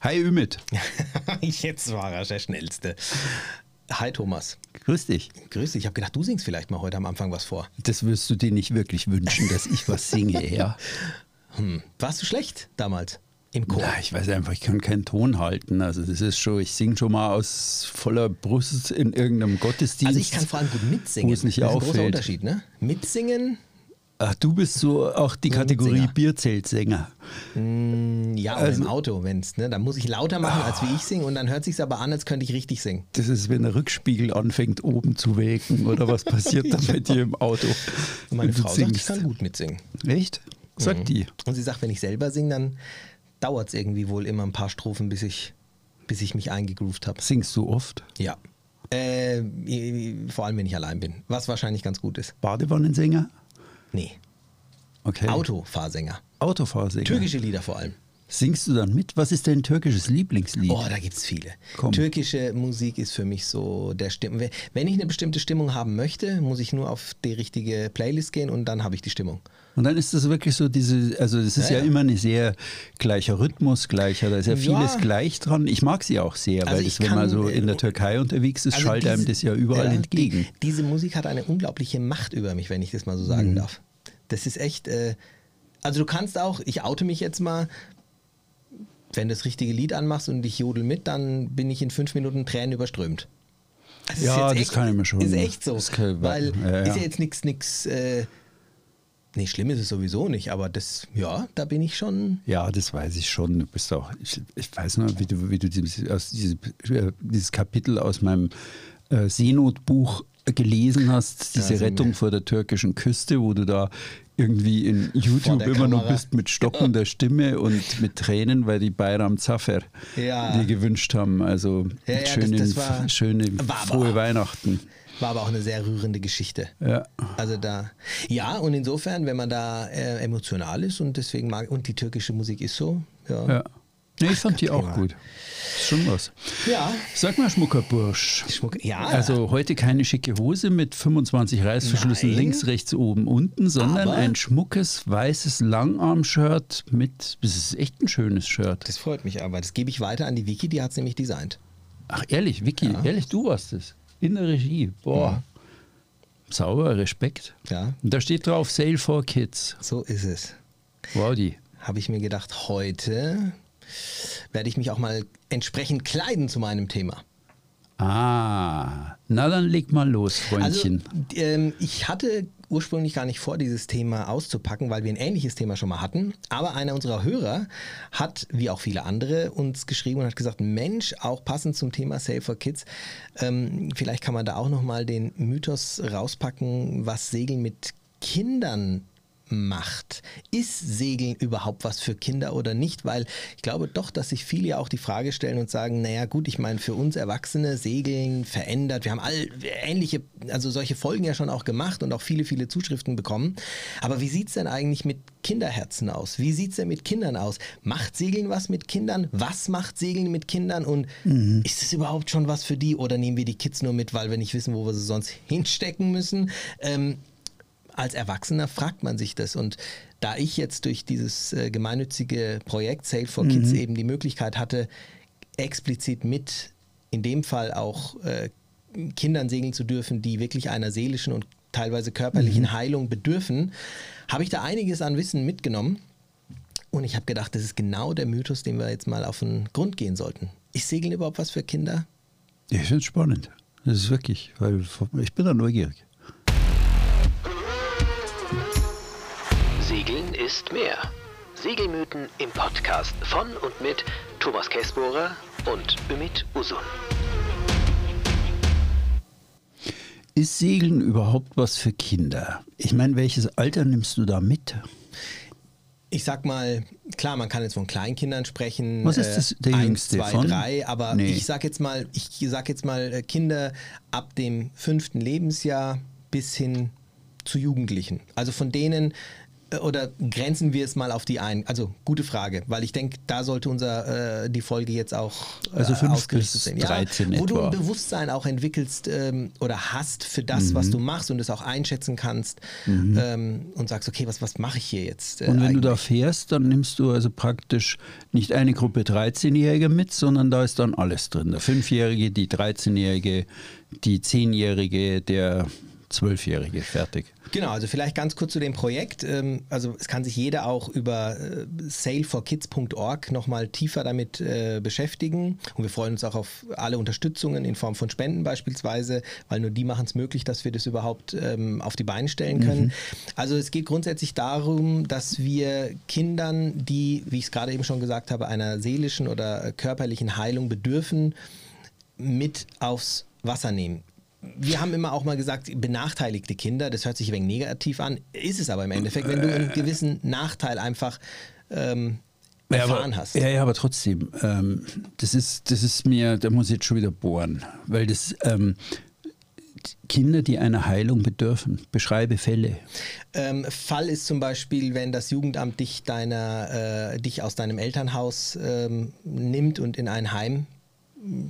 Hi Ümit. Jetzt war er der Schnellste. Hi Thomas. Grüß dich. Grüß dich. Ich habe gedacht, du singst vielleicht mal heute am Anfang was vor. Das wirst du dir nicht wirklich wünschen, dass ich was singe, ja. Hm. Warst du schlecht damals im Chor? Ja, ich weiß einfach, ich kann keinen Ton halten. Also das ist schon, ich singe schon mal aus voller Brust in irgendeinem Gottesdienst. Also ich kann vor allem gut mitsingen. Wo es nicht das ist ein auffällt. großer Unterschied, ne? Mitsingen, Ach, du bist so auch die Kategorie. Bierzeltsänger. ja, oder Also- im Auto, wenn's, ne? Dann muss ich lauter machen, als wie ich singe und dann hört sich's aber an, als könnte ich richtig singen. Das ist, wenn der Rückspiegel anfängt oben zu welken oder was passiert dann bei dir im Auto? Und meine Frau sagt, ich singst? kann gut mitsingen. Echt? Sagt die. Und sie sagt, wenn ich selber singe, dann dauert's irgendwie wohl immer ein paar Strophen, bis ich, bis ich mich eingegroovt habe. Singst du oft? Ja. Äh, vor allem, wenn ich allein bin. Was wahrscheinlich ganz gut ist. Badewannensänger? Nee. Okay. Autofahrsänger. Autofahrsänger. Türkische Lieder vor allem. Singst du dann mit? Was ist dein türkisches Lieblingslied? Oh, da gibt's viele. Komm. Türkische Musik ist für mich so der Stimmung. Wenn ich eine bestimmte Stimmung haben möchte, muss ich nur auf die richtige Playlist gehen und dann habe ich die Stimmung. Und dann ist das wirklich so diese, also das ist ja, Ja, ja. immer eine sehr gleicher Rhythmus, gleicher, da ist ja Ja. vieles gleich dran. Ich mag sie auch sehr, Also weil das, wenn man kann, so in der äh, Türkei unterwegs ist, Also schallt einem diese- das ja überall ja, entgegen. Die, diese Musik hat eine unglaubliche Macht über mich, wenn ich das mal so sagen Mhm. darf. Das ist echt. Äh, also du kannst auch, ich oute mich jetzt mal, wenn du das richtige Lied anmachst und ich jodel mit, dann bin ich in fünf Minuten Tränen überströmt. Das Ja, das kann ich mir schon- Ist echt so. kann- weil ja, ja. ist ja jetzt nichts, nichts. Äh, nee, schlimm ist es sowieso nicht, aber das, ja, da bin ich schon. Ja, das weiß ich schon. Du bist auch, ich, ich weiß noch, wie du, wie du dieses, aus äh, dieses Kapitel aus meinem äh, Seenotbuch gelesen hast, diese Rettung wir. vor der türkischen Küste, wo du da irgendwie in YouTube immer noch bist mit stockender Stimme und mit Tränen, weil die Bayram Zafer Ja. dir gewünscht haben. Also Ja, ja, das- schöne, das war- schöne war frohe Weihnachten. War aber auch eine sehr rührende Geschichte. Ja. Also da, ja, und insofern, wenn man da äh, emotional ist und deswegen mag, und die türkische Musik ist so, ja. ja. Nee, ich fand die auch gut. Ist schon was. Ja. Sag mal, Schmuckerbursch. Schmuck, ja. Also heute keine schicke Hose mit 25 Reißverschlüssen Nein. links, rechts, oben, unten, sondern Aber- ein schmuckes weißes Langarm-Shirt mit, das ist echt ein schönes Shirt. das freut mich aber. Das gebe ich weiter an die Vicky, die hat es nämlich designt. Ach ehrlich, Vicky, ehrlich, du warst es. In der Regie. Boah. Sauber, Respekt. Ja. Und da steht drauf Sale for Kids. So ist es. Wow, die. Habe ich mir gedacht, heute werde ich mich auch mal entsprechend kleiden zu meinem Thema. Ah, na dann leg mal los, Freundchen. Also, ähm, ich hatte ursprünglich gar nicht vor, dieses Thema auszupacken, weil wir ein ähnliches Thema schon mal hatten. Aber einer unserer Hörer hat, wie auch viele andere, uns geschrieben und hat gesagt: Mensch, auch passend zum Thema Save for Kids, ähm, vielleicht kann man da auch nochmal den Mythos rauspacken, was Segeln mit Kindern macht. Ist Segeln überhaupt was für Kinder oder nicht? Weil ich glaube doch, dass sich viele ja auch die Frage stellen und sagen, naja gut, ich meine, für uns Erwachsene Segeln verändert. Wir haben all ähnliche, also solche Folgen ja schon auch gemacht und auch viele, viele Zuschriften bekommen. Aber wie sieht es denn eigentlich mit Kinderherzen aus? Wie sieht es denn mit Kindern aus? Macht Segeln was mit Kindern? Was macht Segeln mit Kindern? Und ist es überhaupt schon was für die? Oder nehmen wir die Kids nur mit, weil wir nicht wissen, wo wir sie sonst hinstecken müssen? Ähm, als Erwachsener fragt man sich das. Und da ich jetzt durch dieses äh, gemeinnützige Projekt Sale for Kids eben die Möglichkeit hatte, explizit mit in dem Fall auch äh, Kindern segeln zu dürfen, die wirklich einer seelischen und teilweise körperlichen Heilung bedürfen, habe ich da einiges an Wissen mitgenommen. Und ich habe gedacht, das ist genau der Mythos, den wir jetzt mal auf den Grund gehen sollten. Ist Segeln überhaupt was für Kinder? Ich finde es spannend. Das ist wirklich, weil ich bin da neugierig. Segeln ist mehr. Segelmythen im Podcast von und mit Thomas Käsbohrer und Ümit Usun. Ist Segeln überhaupt was für Kinder? Ich meine, welches Alter nimmst du da mit? Ich sag mal, klar, man kann jetzt von Kleinkindern sprechen. Was ist das, der eins, Jüngste zwei, von? drei, aber Nee. ich sag jetzt mal, ich sag jetzt mal äh, Kinder ab dem fünften Lebensjahr bis hin zu Jugendlichen. Also von denen Äh, oder grenzen wir es mal auf die ein? Also gute Frage, weil ich denke, da sollte unser äh, die Folge jetzt auch äh, also 5 bis sein. 13 ja, wo etwa. du ein Bewusstsein auch entwickelst ähm, oder hast für das, mhm. was du machst und es auch einschätzen kannst mhm. ähm, und sagst, okay, was, was mache ich hier jetzt? Äh, und wenn eigentlich? du da fährst, dann nimmst du also praktisch nicht eine Gruppe 13-Jähriger mit, sondern da ist dann alles drin. Der 5-Jährige, die 13-Jährige, die 10-Jährige, der Zwölfjährige, fertig. Genau, also vielleicht ganz kurz zu dem Projekt. Ähm, also es kann sich jeder auch über äh, saleforkids.org nochmal tiefer damit äh, beschäftigen. Und wir freuen uns auch auf alle Unterstützungen in Form von Spenden beispielsweise, weil nur die machen es möglich, dass wir das überhaupt ähm, auf die Beine stellen können. Mhm. Also es geht grundsätzlich darum, dass wir Kindern, die, wie ich es gerade eben schon gesagt habe, einer seelischen oder körperlichen Heilung bedürfen, mit aufs Wasser nehmen wir haben immer auch mal gesagt, benachteiligte Kinder, das hört sich ein wenig negativ an, ist es aber im Endeffekt, wenn du einen gewissen Nachteil einfach ähm, erfahren ja, aber, hast. Ja, ja, aber trotzdem, ähm, das, ist, das ist mir, da muss ich jetzt schon wieder bohren, weil das ähm, Kinder, die einer Heilung bedürfen, beschreibe Fälle. Ähm, Fall ist zum Beispiel, wenn das Jugendamt dich, deiner, äh, dich aus deinem Elternhaus ähm, nimmt und in ein Heim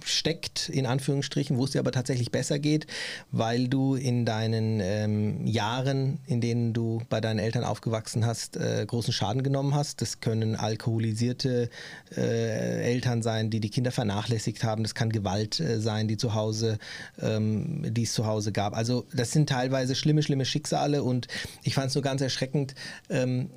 steckt, in Anführungsstrichen, wo es dir aber tatsächlich besser geht, weil du in deinen ähm, Jahren, in denen du bei deinen Eltern aufgewachsen hast, äh, großen Schaden genommen hast. Das können alkoholisierte äh, Eltern sein, die die Kinder vernachlässigt haben. Das kann Gewalt äh, sein, die zu Hause, ähm, die es zu Hause gab. Also das sind teilweise schlimme, schlimme Schicksale und ich fand es nur ganz erschreckend, ähm,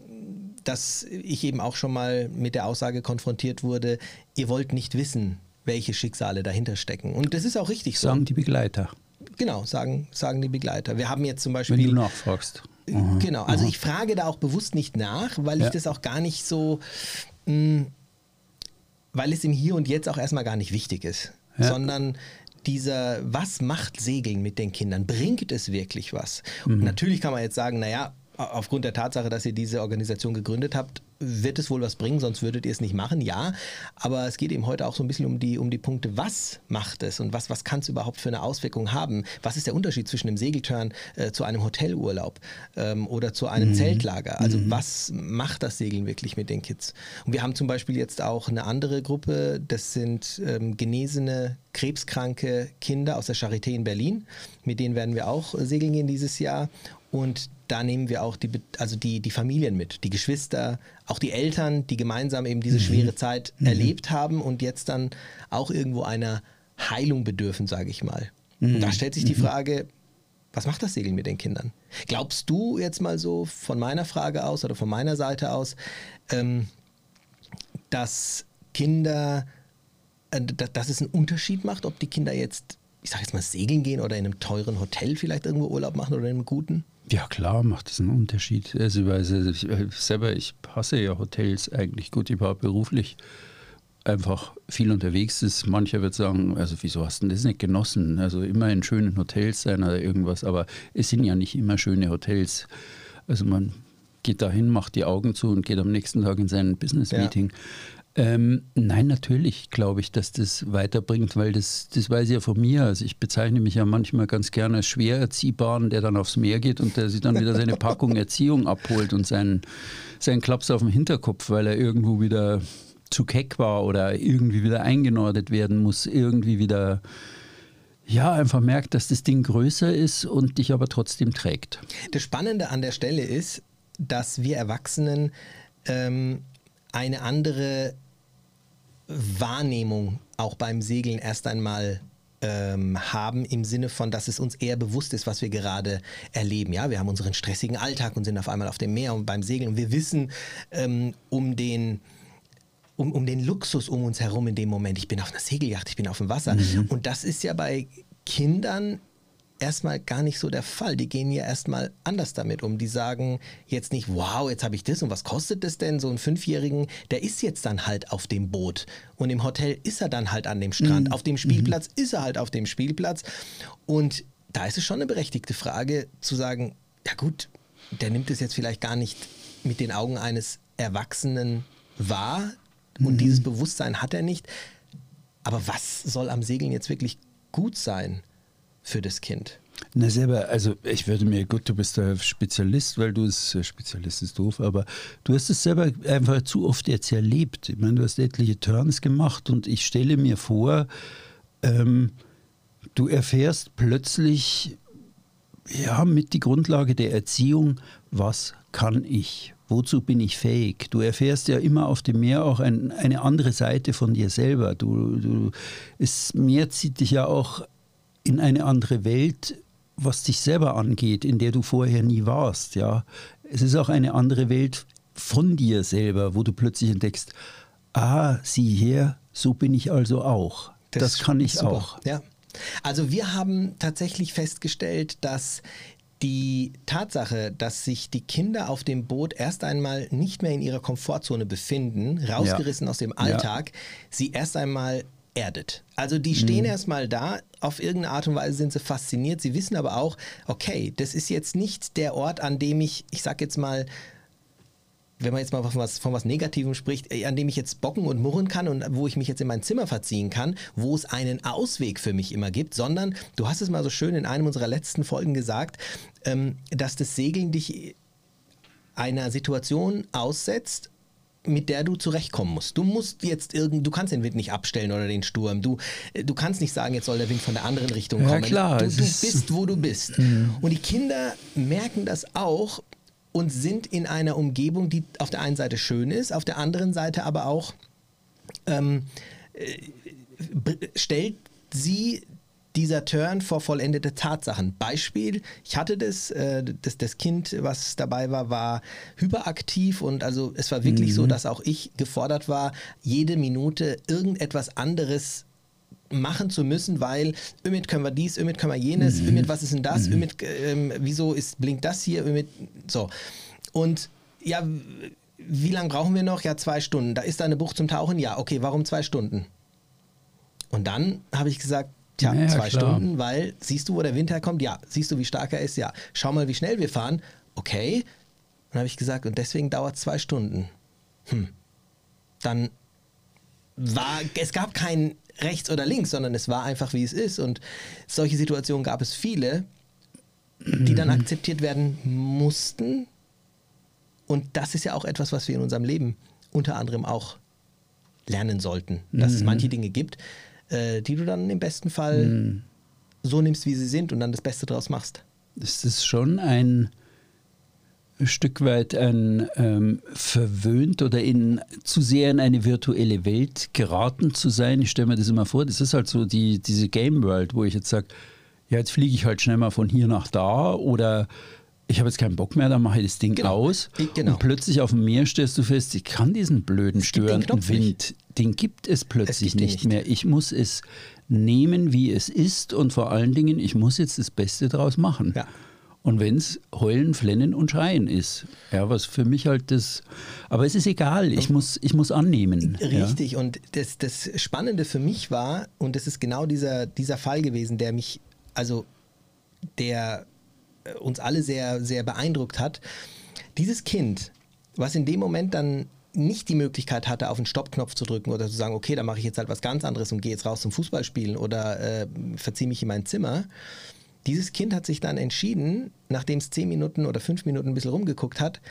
dass ich eben auch schon mal mit der Aussage konfrontiert wurde, ihr wollt nicht wissen, welche Schicksale dahinter stecken. Und das ist auch richtig so. Sagen die Begleiter. Genau, sagen, sagen die Begleiter. Wir haben jetzt zum Beispiel. Wenn du nachfragst. Aha. Genau, also Aha. ich frage da auch bewusst nicht nach, weil ja. ich das auch gar nicht so, mh, hm, weil es im Hier und Jetzt auch erstmal gar nicht wichtig ist, ja. sondern dieser, was macht Segeln mit den Kindern? Bringt es wirklich was? Mhm. Und natürlich kann man jetzt sagen, naja, aufgrund der Tatsache, dass ihr diese Organisation gegründet habt, wird es wohl was bringen, sonst würdet ihr es nicht machen, ja. Aber es geht eben heute auch so ein bisschen um die, um die Punkte, was macht es und was, was kann es überhaupt für eine Auswirkung haben? Was ist der Unterschied zwischen einem Segelturn äh, zu einem Hotelurlaub ähm, oder zu einem mhm. Zeltlager? Also mhm. was macht das Segeln wirklich mit den Kids? Und wir haben zum Beispiel jetzt auch eine andere Gruppe, das sind ähm, genesene, krebskranke Kinder aus der Charité in Berlin. Mit denen werden wir auch segeln gehen dieses Jahr. Und da nehmen wir auch die, also die, die Familien mit, die Geschwister, auch die Eltern, die gemeinsam eben diese mhm. schwere Zeit mhm. erlebt haben und jetzt dann auch irgendwo einer Heilung bedürfen, sage ich mal. Mhm. Da stellt sich die mhm. Frage, was macht das Segeln mit den Kindern? Glaubst du jetzt mal so von meiner Frage aus oder von meiner Seite aus, ähm, dass Kinder, äh, dass es einen Unterschied macht, ob die Kinder jetzt, ich sage jetzt mal, segeln gehen oder in einem teuren Hotel vielleicht irgendwo Urlaub machen oder in einem guten? Ja, klar macht das einen Unterschied. Also, also ich, selber, ich hasse ja Hotels eigentlich gut. Ich war beruflich einfach viel unterwegs ist. Mancher wird sagen, also wieso hast du das nicht genossen? Also immer in schönen Hotels sein oder irgendwas, aber es sind ja nicht immer schöne Hotels. Also man geht dahin, macht die Augen zu und geht am nächsten Tag in sein Business-Meeting. Ja. Ähm, nein, natürlich glaube ich, dass das weiterbringt, weil das, das weiß ich ja von mir. Also ich bezeichne mich ja manchmal ganz gerne als schwer erziehbaren, der dann aufs Meer geht und der sich dann wieder seine Packung Erziehung abholt und seinen, seinen Klaps auf dem Hinterkopf, weil er irgendwo wieder zu keck war oder irgendwie wieder eingenordet werden muss, irgendwie wieder ja, einfach merkt, dass das Ding größer ist und dich aber trotzdem trägt. Das Spannende an der Stelle ist, dass wir Erwachsenen ähm, eine andere Wahrnehmung auch beim Segeln erst einmal ähm, haben im Sinne von, dass es uns eher bewusst ist, was wir gerade erleben. Ja, wir haben unseren stressigen Alltag und sind auf einmal auf dem Meer und beim Segeln und wir wissen ähm, um den um, um den Luxus um uns herum in dem Moment. Ich bin auf einer Segelyacht, ich bin auf dem Wasser. Mhm. Und das ist ja bei Kindern erstmal gar nicht so der Fall. Die gehen ja erstmal anders damit um. Die sagen jetzt nicht, wow, jetzt habe ich das und was kostet das denn? So ein Fünfjährigen, der ist jetzt dann halt auf dem Boot und im Hotel ist er dann halt an dem Strand. Mhm. Auf dem Spielplatz mhm. ist er halt auf dem Spielplatz. Und da ist es schon eine berechtigte Frage zu sagen, ja gut, der nimmt es jetzt vielleicht gar nicht mit den Augen eines Erwachsenen wahr und mhm. dieses Bewusstsein hat er nicht. Aber was soll am Segeln jetzt wirklich gut sein? Für das Kind. Na selber, also ich würde mir, gut, du bist der Spezialist, weil du es, äh, Spezialist ist doof, aber du hast es selber einfach zu oft jetzt erlebt. Ich meine, du hast etliche Turns gemacht und ich stelle mir vor, ähm, du erfährst plötzlich, ja, mit die Grundlage der Erziehung, was kann ich? Wozu bin ich fähig? Du erfährst ja immer auf dem Meer auch ein, eine andere Seite von dir selber. Du, du, es, Meer zieht dich ja auch in eine andere Welt, was dich selber angeht, in der du vorher nie warst. Ja, es ist auch eine andere Welt von dir selber, wo du plötzlich entdeckst, ah, sieh her, so bin ich also auch. Das, das kann ich super. auch. Ja. Also wir haben tatsächlich festgestellt, dass die Tatsache, dass sich die Kinder auf dem Boot erst einmal nicht mehr in ihrer Komfortzone befinden, rausgerissen ja. aus dem Alltag, ja. sie erst einmal erdet. Also die stehen mhm. erstmal da, auf irgendeine Art und Weise sind sie fasziniert, sie wissen aber auch, okay, das ist jetzt nicht der Ort, an dem ich, ich sag jetzt mal, wenn man jetzt mal von was, von was Negativem spricht, äh, an dem ich jetzt bocken und murren kann und wo ich mich jetzt in mein Zimmer verziehen kann, wo es einen Ausweg für mich immer gibt, sondern du hast es mal so schön in einem unserer letzten Folgen gesagt, ähm, dass das Segeln dich einer Situation aussetzt mit der du zurechtkommen musst. Du musst jetzt irgend, du kannst den Wind nicht abstellen oder den Sturm. Du, äh, du kannst nicht sagen, jetzt soll der Wind von der anderen Richtung kommen. Ja, klar. Du, du bist, wo du bist. Mhm. Und die Kinder merken das auch und sind in einer Umgebung, die auf der einen Seite schön ist, auf der anderen Seite aber auch ähm, äh, stellt sie dieser Turn vor vollendete Tatsachen. Beispiel, ich hatte das, äh, das, das Kind, was dabei war, war hyperaktiv und also es war wirklich mhm. so, dass auch ich gefordert war, jede Minute irgendetwas anderes machen zu müssen, weil Ümit können wir dies, Ümit können wir jenes, mhm. Ümit, was ist denn das, mhm. Ümit, ähm, wieso ist, blinkt das hier, Ümit, so. Und ja, wie lange brauchen wir noch? Ja, zwei Stunden. Da ist da eine Bucht zum Tauchen? Ja, okay, warum zwei Stunden? Und dann habe ich gesagt, Tja, ja, zwei klar. Stunden, weil siehst du, wo der Wind herkommt? Ja. Siehst du, wie stark er ist? Ja. Schau mal, wie schnell wir fahren. Okay. Dann habe ich gesagt, und deswegen dauert es zwei Stunden. Hm. Dann war, es gab kein rechts oder links, sondern es war einfach, wie es ist. Und solche Situationen gab es viele, die dann mhm. akzeptiert werden mussten. Und das ist ja auch etwas, was wir in unserem Leben unter anderem auch lernen sollten, dass mhm. es manche Dinge gibt, äh, die du dann im besten Fall mhm. so nimmst, wie sie sind und dann das Beste draus machst. Das ist schon ein Stück weit ein ähm, verwöhnt oder in zu sehr in eine virtuelle Welt geraten zu sein. Ich stelle mir das immer vor, das ist halt so die, diese Game World, wo ich jetzt sage, ja, jetzt fliege ich halt schnell mal von hier nach da oder ich habe jetzt keinen Bock mehr, dann mache ich das Ding genau. aus. Genau. Und plötzlich auf dem Meer stellst du fest, ich kann diesen blöden, störenden Wind, den gibt es plötzlich nicht, nicht mehr. Ich muss es nehmen, wie es ist und vor allen Dingen, ich muss jetzt das Beste daraus machen. Ja. Und wenn es heulen, flennen und schreien ist. Ja, was für mich halt das. Aber es ist egal, ich muss, ich muss annehmen. Richtig, ja. und das, das Spannende für mich war, und das ist genau dieser, dieser Fall gewesen, der mich, also der uns alle sehr, sehr beeindruckt hat. Dieses Kind, was in dem Moment dann nicht die Möglichkeit hatte, auf den Stoppknopf zu drücken oder zu sagen, okay, dann mache ich jetzt halt was ganz anderes und gehe jetzt raus zum Fußballspielen oder äh, verziehe mich in mein Zimmer. Dieses Kind hat sich dann entschieden, nachdem es zehn Minuten oder fünf Minuten ein bisschen rumgeguckt hat,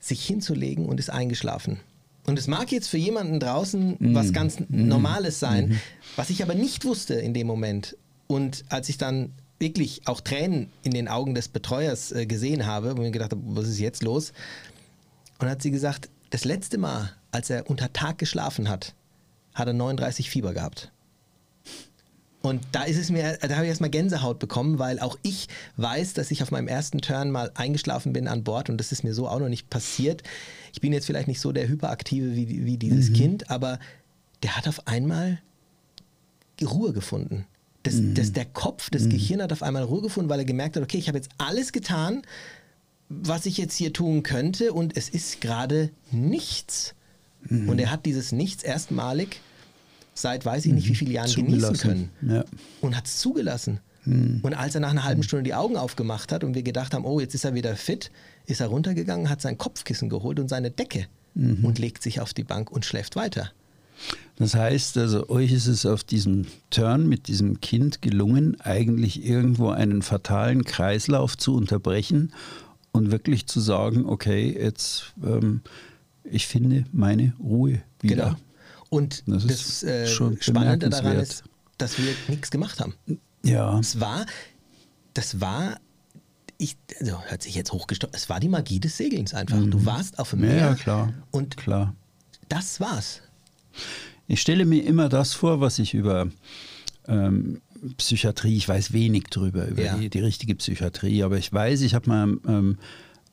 sich hinzulegen und ist eingeschlafen. Und es mag jetzt für jemanden draußen mm. was ganz mm. Normales sein, mm. was ich aber nicht wusste in dem Moment. Und als ich dann wirklich auch Tränen in den Augen des Betreuers äh, gesehen habe, wo ich mir gedacht habe, was ist jetzt los? Und hat sie gesagt, das letzte Mal, als er unter Tag geschlafen hat, hat er 39 Fieber gehabt. Und da ist es mir, da habe ich erstmal Gänsehaut bekommen, weil auch ich weiß, dass ich auf meinem ersten Turn mal eingeschlafen bin an Bord und das ist mir so auch noch nicht passiert. Ich bin jetzt vielleicht nicht so der Hyperaktive wie, wie dieses mhm. Kind, aber der hat auf einmal Ruhe gefunden. Das, mhm. das, der Kopf, das mhm. Gehirn hat auf einmal Ruhe gefunden, weil er gemerkt hat, okay, ich habe jetzt alles getan, was ich jetzt hier tun könnte und es ist gerade nichts. Mhm. Und er hat dieses Nichts erstmalig seit weiß ich nicht wie mhm. vielen Jahren genießen können. Ja. Und hat es zugelassen. Mhm. Und als er nach einer halben Stunde die Augen aufgemacht hat und wir gedacht haben, oh, jetzt ist er wieder fit, ist er runtergegangen, hat sein Kopfkissen geholt und seine Decke mhm. und legt sich auf die Bank und schläft weiter. Das heißt also, euch ist es auf diesem Turn mit diesem Kind gelungen, eigentlich irgendwo einen fatalen Kreislauf zu unterbrechen und wirklich zu sagen, okay, jetzt ähm, ich finde meine Ruhe wieder. Genau. Und das, das äh, Spannende daran ist, dass wir nichts gemacht haben. Ja. Es war, das war, ich, also hört sich jetzt hochgestockt, es war die Magie des Segelns einfach. Mhm. Du warst auf dem Meer. Ja, klar. Und klar. das war's. Ich stelle mir immer das vor, was ich über ähm, Psychiatrie, ich weiß wenig drüber, über ja. die, die, richtige Psychiatrie, aber ich weiß, ich habe mal ähm,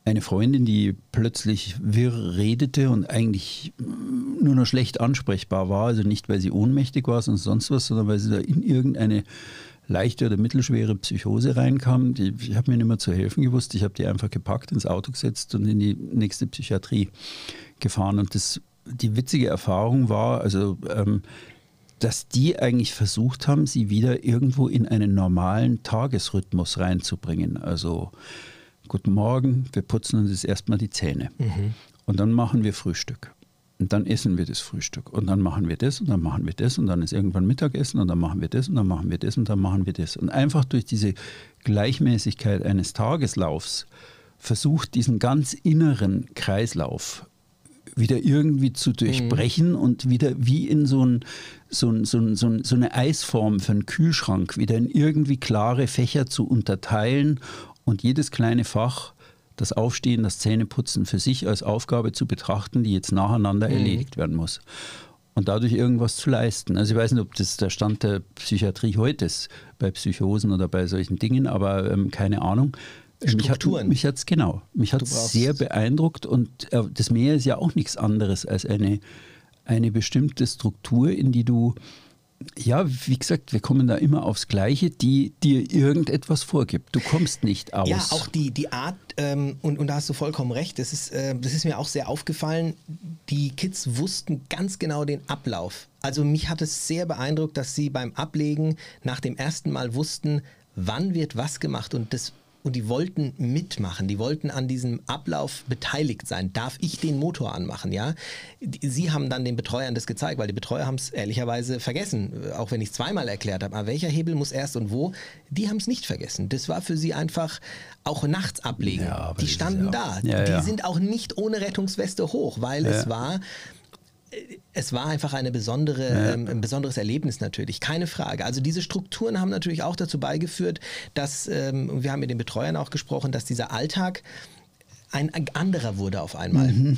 eine Freundin, die plötzlich wirr redete und eigentlich nur noch schlecht ansprechbar war, also nicht, weil sie ohnmächtig war, sondern sonst was, sondern weil sie da in irgendeine leichte oder mittelschwere Psychose reinkam. Die, ich habe mir nicht mehr zu helfen gewusst. Ich habe die einfach gepackt, ins Auto gesetzt und in die nächste Psychiatrie gefahren. Und das die witzige Erfahrung war, also ähm, dass die eigentlich versucht haben, sie wieder irgendwo in einen normalen Tagesrhythmus reinzubringen. Also guten Morgen, wir putzen uns jetzt erstmal die Zähne mhm. und dann machen wir Frühstück. Und dann essen wir das Frühstück. Und dann machen wir das und dann machen wir das und dann ist irgendwann Mittagessen und dann machen wir das und dann machen wir das und dann machen wir das. Und einfach durch diese Gleichmäßigkeit eines Tageslaufs versucht, diesen ganz inneren Kreislauf wieder irgendwie zu durchbrechen mhm. und wieder wie in so, ein, so, ein, so, ein, so, eine Eisform für einen Kühlschrank wieder in irgendwie klare Fächer zu unterteilen und jedes kleine Fach, das Aufstehen, das Zähneputzen für sich als Aufgabe zu betrachten, die jetzt nacheinander mhm. erledigt werden muss. Und dadurch irgendwas zu leisten. Also ich weiß nicht, ob das der Stand der Psychiatrie heute ist, bei Psychosen oder bei solchen Dingen, aber ähm, keine Ahnung. Strukturen. Mich hat es genau. Mich hat es sehr beeindruckt und äh, das Meer ist ja auch nichts anderes als eine, eine bestimmte Struktur, in die du, ja, wie gesagt, wir kommen da immer aufs Gleiche, die dir irgendetwas vorgibt. Du kommst nicht aus. Ja, auch die, die Art, ähm, und, und da hast du vollkommen recht, das ist, äh, das ist mir auch sehr aufgefallen, die Kids wussten ganz genau den Ablauf. Also mich hat es sehr beeindruckt, dass sie beim Ablegen nach dem ersten Mal wussten, wann wird was gemacht und das und die wollten mitmachen, die wollten an diesem Ablauf beteiligt sein. Darf ich den Motor anmachen? Ja, sie haben dann den Betreuern das gezeigt, weil die Betreuer haben es ehrlicherweise vergessen, auch wenn ich es zweimal erklärt habe. Aber welcher Hebel muss erst und wo? Die haben es nicht vergessen. Das war für sie einfach auch nachts ablegen. Ja, die standen da. Ja, die sind auch nicht ohne Rettungsweste hoch, weil es war es war einfach eine besondere, ja. ähm, ein besonderes Erlebnis natürlich, keine Frage. Also diese Strukturen haben natürlich auch dazu beigeführt, dass, ähm, wir haben mit den Betreuern auch gesprochen, dass dieser Alltag ein anderer wurde auf einmal. Mhm.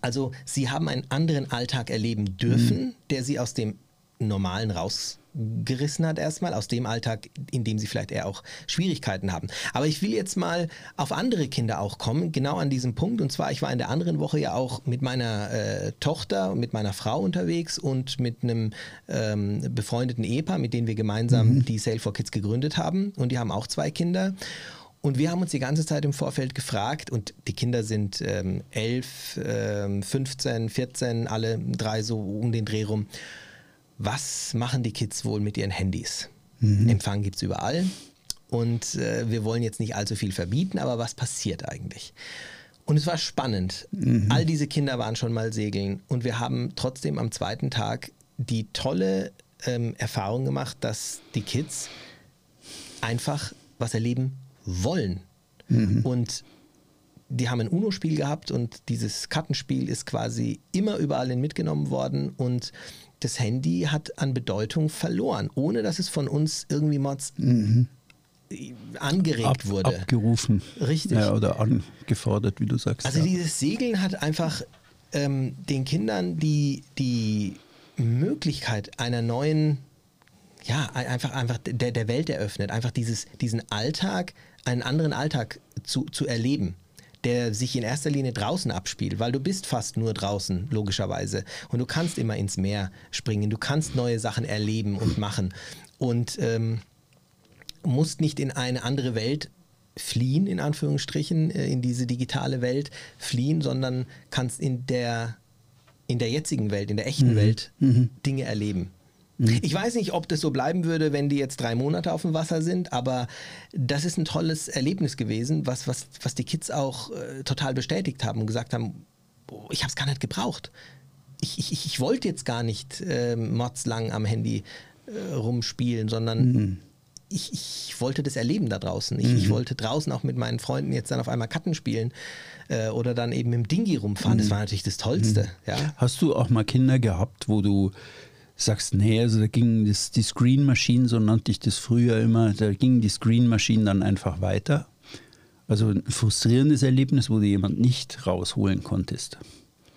Also sie haben einen anderen Alltag erleben dürfen, mhm. der sie aus dem Normalen raus gerissen hat erstmal aus dem Alltag, in dem sie vielleicht eher auch Schwierigkeiten haben. Aber ich will jetzt mal auf andere Kinder auch kommen, genau an diesem Punkt. Und zwar, ich war in der anderen Woche ja auch mit meiner äh, Tochter, mit meiner Frau unterwegs und mit einem ähm, befreundeten Ehepaar, mit dem wir gemeinsam mhm. die Sale for Kids gegründet haben. Und die haben auch zwei Kinder. Und wir haben uns die ganze Zeit im Vorfeld gefragt, und die Kinder sind ähm, 11, ähm, 15, 14, alle drei so um den Dreh rum was machen die Kids wohl mit ihren Handys? Mhm. Empfang gibt es überall. Und äh, wir wollen jetzt nicht allzu viel verbieten, aber was passiert eigentlich? Und es war spannend. Mhm. All diese Kinder waren schon mal segeln und wir haben trotzdem am zweiten Tag die tolle ähm, Erfahrung gemacht, dass die Kids einfach was erleben wollen. Mhm. Und die haben ein UNO-Spiel gehabt und dieses Kartenspiel ist quasi immer überall hin mitgenommen worden und das Handy hat an Bedeutung verloren, ohne dass es von uns irgendwie mal mhm. angeregt Ab, wurde. Abgerufen. Richtig. Ja, oder angefordert, wie du sagst. Also ja. dieses Segeln hat einfach ähm, den Kindern die, die Möglichkeit einer neuen, ja, einfach, einfach der, der Welt eröffnet, einfach dieses, diesen Alltag, einen anderen Alltag zu, zu erleben der sich in erster Linie draußen abspielt, weil du bist fast nur draußen, logischerweise. Und du kannst immer ins Meer springen, du kannst neue Sachen erleben und machen. Und ähm, musst nicht in eine andere Welt fliehen, in Anführungsstrichen, äh, in diese digitale Welt fliehen, sondern kannst in der, in der jetzigen Welt, in der echten mhm. Welt mhm. Dinge erleben. Mhm. Ich weiß nicht, ob das so bleiben würde, wenn die jetzt drei Monate auf dem Wasser sind, aber das ist ein tolles Erlebnis gewesen, was, was, was die Kids auch äh, total bestätigt haben und gesagt haben, oh, ich habe es gar nicht gebraucht. ich, ich, ich wollte jetzt gar nicht äh, mordslang am Handy äh, rumspielen, sondern mhm. ich, ich wollte das erleben da draußen. Ich, mhm. ich wollte draußen auch mit meinen Freunden jetzt dann auf einmal Karten spielen äh, oder dann eben im Dingi rumfahren. Mhm. Das war natürlich das Tollste. Mhm. Ja. Hast du auch mal Kinder gehabt, wo du sagst, nee, also da ging das, die Screen Machine, so nannte ich das früher immer, da ging die Screen Machine dann einfach weiter. Also ein frustrierendes Erlebnis, wo du jemand nicht rausholen konntest.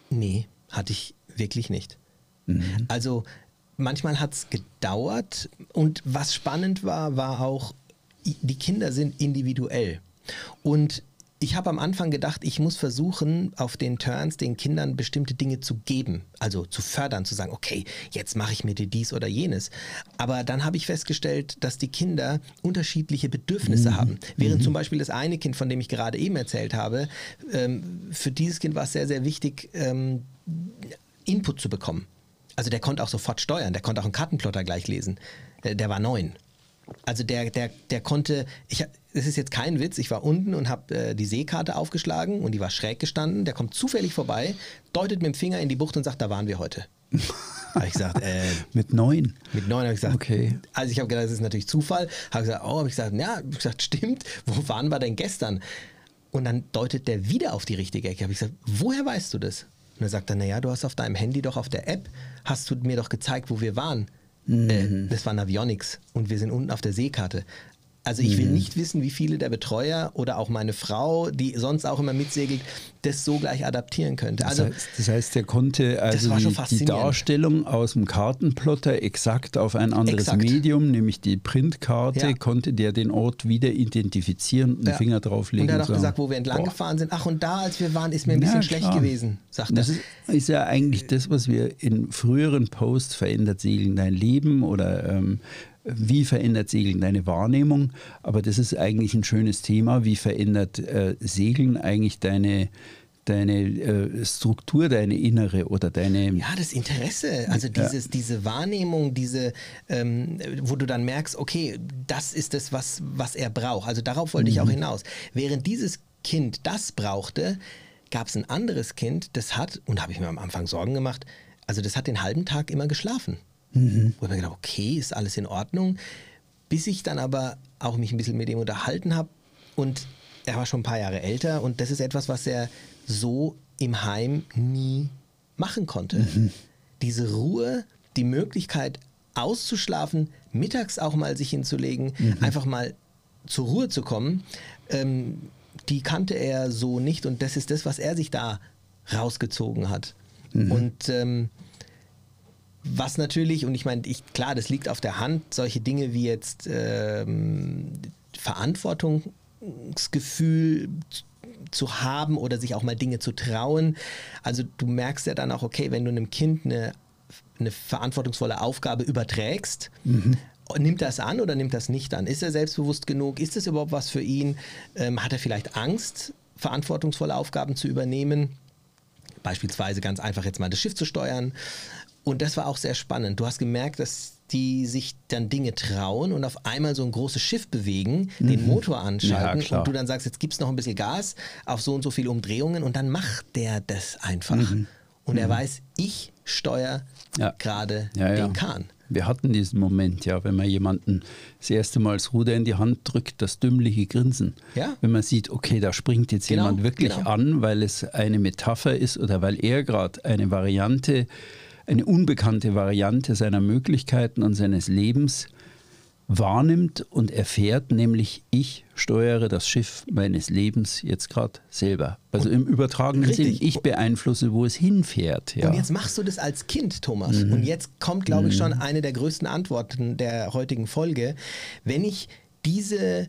Nee, hatte ich wirklich nicht. Mhm. Also manchmal hat es gedauert und was spannend war, war auch, die Kinder sind individuell. Und ich habe am Anfang gedacht, ich muss versuchen, auf den Turns den Kindern bestimmte Dinge zu geben, also zu fördern, zu sagen, okay, jetzt mache ich mir dies oder jenes. Aber dann habe ich festgestellt, dass die Kinder unterschiedliche Bedürfnisse mhm. haben. Während mhm. zum Beispiel das eine Kind, von dem ich gerade eben erzählt habe, ähm, für dieses Kind war es sehr, sehr wichtig, ähm, Input zu bekommen. Also der konnte auch sofort steuern, der konnte auch einen Kartenplotter gleich lesen. Der, der war neun. Also der, der, der konnte, ich, das ist jetzt kein Witz, ich war unten und habe äh, die Seekarte aufgeschlagen und die war schräg gestanden. Der kommt zufällig vorbei, deutet mit dem Finger in die Bucht und sagt, da waren wir heute. habe ich gesagt, äh, mit neun. Mit neun habe ich gesagt, okay. Also ich habe gedacht, das ist natürlich Zufall. Habe gesagt, oh, habe ich gesagt, ja, ich gesagt, stimmt. Wo waren wir denn gestern? Und dann deutet der wieder auf die richtige Ecke. Habe ich gesagt, woher weißt du das? Und er sagt dann, naja, du hast auf deinem Handy doch auf der App, hast du mir doch gezeigt, wo wir waren. Mhm. Das war Navionics und wir sind unten auf der Seekarte. Also ich will mhm. nicht wissen, wie viele der Betreuer oder auch meine Frau, die sonst auch immer mitsegelt, das so gleich adaptieren könnte. Also, das, heißt, das heißt, der konnte also die, die, Darstellung aus dem Kartenplotter exakt auf ein anderes exakt. Medium, nämlich die Printkarte, ja. konnte der den Ort wieder identifizieren und ja. Finger drauflegen. Und er hat auch sagen, gesagt, wo wir entlang boah. gefahren sind. Ach, und da, als wir waren, ist mir ein bisschen ja, schlecht gewesen, sagt er. Das ist, ist, ja eigentlich das, was wir in früheren Posts verändert Segeln dein Leben oder ähm, wie verändert Segeln deine Wahrnehmung? Aber das ist eigentlich ein schönes Thema. Wie verändert äh, Segeln eigentlich deine, deine äh, Struktur, deine innere oder deine. Ja, das Interesse, also dieses, ja. diese Wahrnehmung, diese, ähm, wo du dann merkst, okay, das ist es, was, was er braucht. Also darauf wollte mhm. ich auch mhm. hinaus. Während dieses Kind das brauchte, gab es ein anderes Kind, das hat, und habe ich mir am Anfang Sorgen gemacht, also das hat den halben Tag immer geschlafen. Mhm. Wo ich mir gedacht okay, ist alles in Ordnung. Bis ich dann aber auch mich ein bisschen mit ihm unterhalten habe und er war schon ein paar Jahre älter und das ist etwas, was er so im Heim nie machen konnte. Mhm. Diese Ruhe, die Möglichkeit auszuschlafen, mittags auch mal sich hinzulegen, mhm. einfach mal zur Ruhe zu kommen, ähm, die kannte er so nicht und das ist das, was er sich da rausgezogen hat. Mhm. Und ähm, was natürlich, und ich meine, ich, klar, das liegt auf der Hand, solche Dinge wie jetzt ähm, Verantwortungsgefühl zu haben oder sich auch mal Dinge zu trauen. Also du merkst ja dann auch, okay, wenn du einem Kind eine, eine verantwortungsvolle Aufgabe überträgst, mhm. nimmt das an oder nimmt das nicht an? Ist er selbstbewusst genug? Ist das überhaupt was für ihn? Ähm, hat er vielleicht Angst, verantwortungsvolle Aufgaben zu übernehmen? Beispielsweise ganz einfach jetzt mal das Schiff zu steuern und das war auch sehr spannend. Du hast gemerkt, dass die sich dann Dinge trauen und auf einmal so ein großes Schiff bewegen, mhm. den Motor anschalten ja, und du dann sagst, jetzt gibst noch ein bisschen Gas auf so und so viele Umdrehungen und dann macht der das einfach. Mhm. Und er mhm. weiß, ich steuere ja. gerade ja, den Kahn. Wir hatten diesen Moment, ja, wenn man jemanden das erste Mal das Ruder in die Hand drückt, das dümmliche Grinsen. Ja. Wenn man sieht, okay, da springt jetzt genau, jemand wirklich genau. an, weil es eine Metapher ist oder weil er gerade eine Variante eine unbekannte Variante seiner Möglichkeiten und seines Lebens wahrnimmt und erfährt, nämlich ich steuere das Schiff meines Lebens jetzt gerade selber. Also und im übertragenen richtig. Sinn, ich beeinflusse, wo es hinfährt. Ja. Und jetzt machst du das als Kind, Thomas. Mhm. Und jetzt kommt, glaube ich, schon mhm. eine der größten Antworten der heutigen Folge. Wenn ich diese,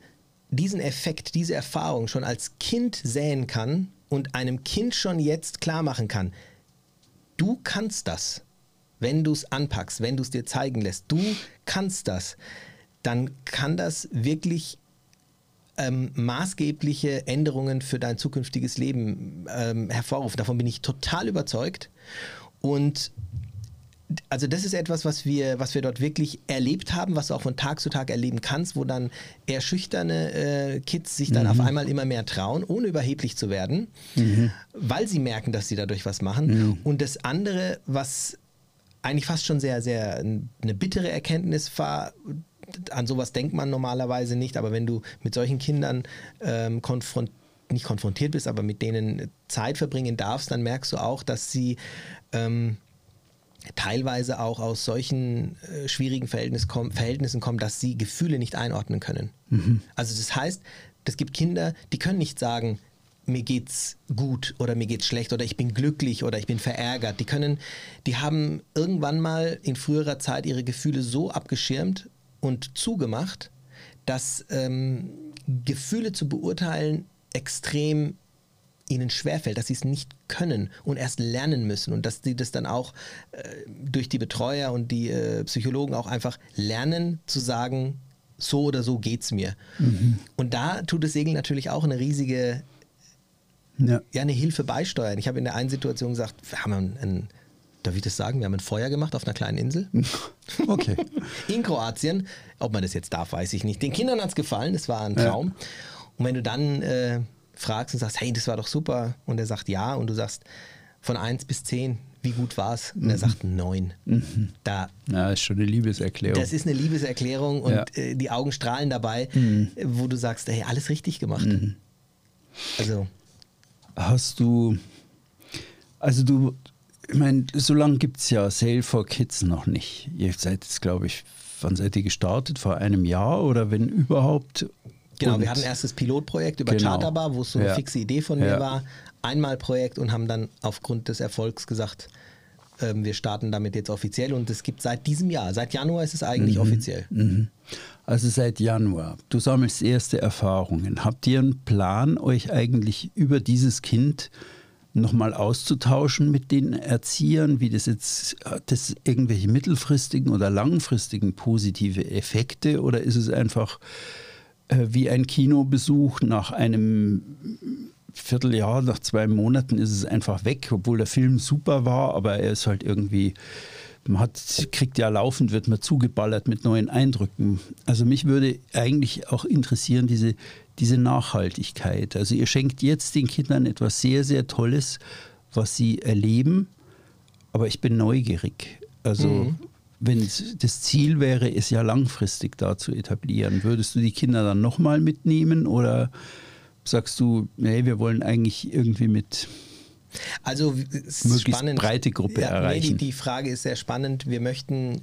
diesen Effekt, diese Erfahrung schon als Kind säen kann und einem Kind schon jetzt klar machen kann, du kannst das wenn du es anpackst, wenn du es dir zeigen lässt, du kannst das, dann kann das wirklich ähm, maßgebliche Änderungen für dein zukünftiges Leben ähm, hervorrufen. Davon bin ich total überzeugt. Und also das ist etwas, was wir, was wir dort wirklich erlebt haben, was du auch von Tag zu Tag erleben kannst, wo dann eher schüchterne äh, Kids sich dann mhm. auf einmal immer mehr trauen, ohne überheblich zu werden, mhm. weil sie merken, dass sie dadurch was machen. Mhm. Und das andere, was eigentlich fast schon sehr, sehr eine bittere Erkenntnis war, an sowas denkt man normalerweise nicht, aber wenn du mit solchen Kindern ähm, konfrontiert nicht konfrontiert bist, aber mit denen Zeit verbringen darfst, dann merkst du auch, dass sie ähm, teilweise auch aus solchen äh, schwierigen Verhältnis komm, Verhältnissen kommen, dass sie Gefühle nicht einordnen können. Mhm. Also das heißt, es gibt Kinder, die können nicht sagen, mir geht's gut oder mir geht's schlecht oder ich bin glücklich oder ich bin verärgert. Die können, die haben irgendwann mal in früherer Zeit ihre Gefühle so abgeschirmt und zugemacht, dass ähm, Gefühle zu beurteilen extrem ihnen schwerfällt, dass sie es nicht können und erst lernen müssen und dass sie das dann auch äh, durch die Betreuer und die äh, Psychologen auch einfach lernen zu sagen, so oder so geht's mir. Mhm. Und da tut das Segeln natürlich auch eine riesige, ja. ja. eine Hilfe beisteuern. Ich habe in der einen Situation gesagt, wir haben ein, ein darf ich das sagen? Wir haben ein Feuer gemacht auf einer kleinen Insel. Okay. in Kroatien. Ob man das jetzt darf, weiß ich nicht. Den Kindern hat es gefallen, es war ein Traum. Ja. Und wenn du dann äh, fragst und sagst, hey, das war doch super, und er sagt ja, und du sagst von 1 bis 10, wie gut war es? Und er mhm. sagt 9. Mhm. Da, ja, ist schon eine Liebeserklärung. Das ist eine Liebeserklärung und ja. äh, die Augen strahlen dabei, mhm. wo du sagst, hey, alles richtig gemacht. Mhm. Also. Hast du, also du, ich meine, so lange gibt es ja Sale for Kids noch nicht. Ihr seid jetzt, glaube ich, wann seid ihr gestartet? Vor einem Jahr oder wenn überhaupt? Genau, und wir hatten ein erstes Pilotprojekt über genau. Charterbar, wo es so eine ja. fixe Idee von mir ja. war. Einmal Projekt und haben dann aufgrund des Erfolgs gesagt, ähm, wir starten damit jetzt offiziell und es gibt seit diesem Jahr, seit Januar ist es eigentlich mhm. offiziell. Mhm. Also seit Januar. Du sammelst erste Erfahrungen. Habt ihr einen Plan, euch eigentlich über dieses Kind nochmal auszutauschen mit den Erziehern, wie das jetzt, hat das irgendwelche mittelfristigen oder langfristigen positive Effekte oder ist es einfach äh, wie ein Kinobesuch nach einem Vierteljahr, nach zwei Monaten ist es einfach weg, obwohl der Film super war, aber er ist halt irgendwie, man hat, kriegt ja laufend, wird man zugeballert mit neuen Eindrücken. Also mich würde eigentlich auch interessieren, diese, diese Nachhaltigkeit. Also ihr schenkt jetzt den Kindern etwas sehr, sehr Tolles, was sie erleben, aber ich bin neugierig. Also mhm wenn das Ziel wäre, es ja langfristig da zu etablieren, würdest du die Kinder dann nochmal mitnehmen oder sagst du, nee, wir wollen eigentlich irgendwie mit also möglichst spannend. breite Gruppe ja, erreichen? Nee, die, die Frage ist sehr spannend. Wir möchten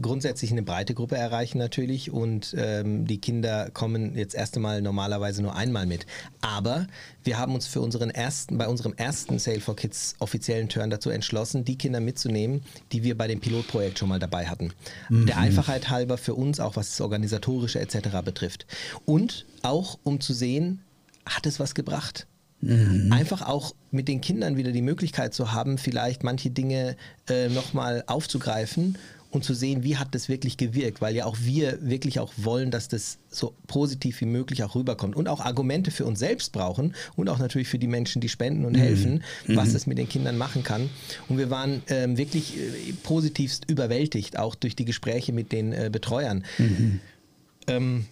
grundsätzlich eine breite Gruppe erreichen natürlich und ähm, die Kinder kommen jetzt erst einmal normalerweise nur einmal mit. Aber wir haben uns für unseren ersten, bei unserem ersten Sale for Kids offiziellen Turn dazu entschlossen, die Kinder mitzunehmen, die wir bei dem Pilotprojekt schon mal dabei hatten. Mhm. Der Einfachheit halber für uns, auch was das Organisatorische etc. betrifft. Und auch um zu sehen, hat es was gebracht? Mhm. Einfach auch mit den Kindern wieder die Möglichkeit zu haben, vielleicht manche Dinge äh, nochmal aufzugreifen und zu sehen, wie hat das wirklich gewirkt, weil ja auch wir wirklich auch wollen, dass das so positiv wie möglich auch rüberkommt und auch Argumente für uns selbst brauchen und auch natürlich für die Menschen, die spenden und mhm. helfen, was mhm. das mit den Kindern machen kann. Und wir waren ähm, wirklich äh, positivst überwältigt, auch durch die Gespräche mit den äh, Betreuern. Mhm. Ähm,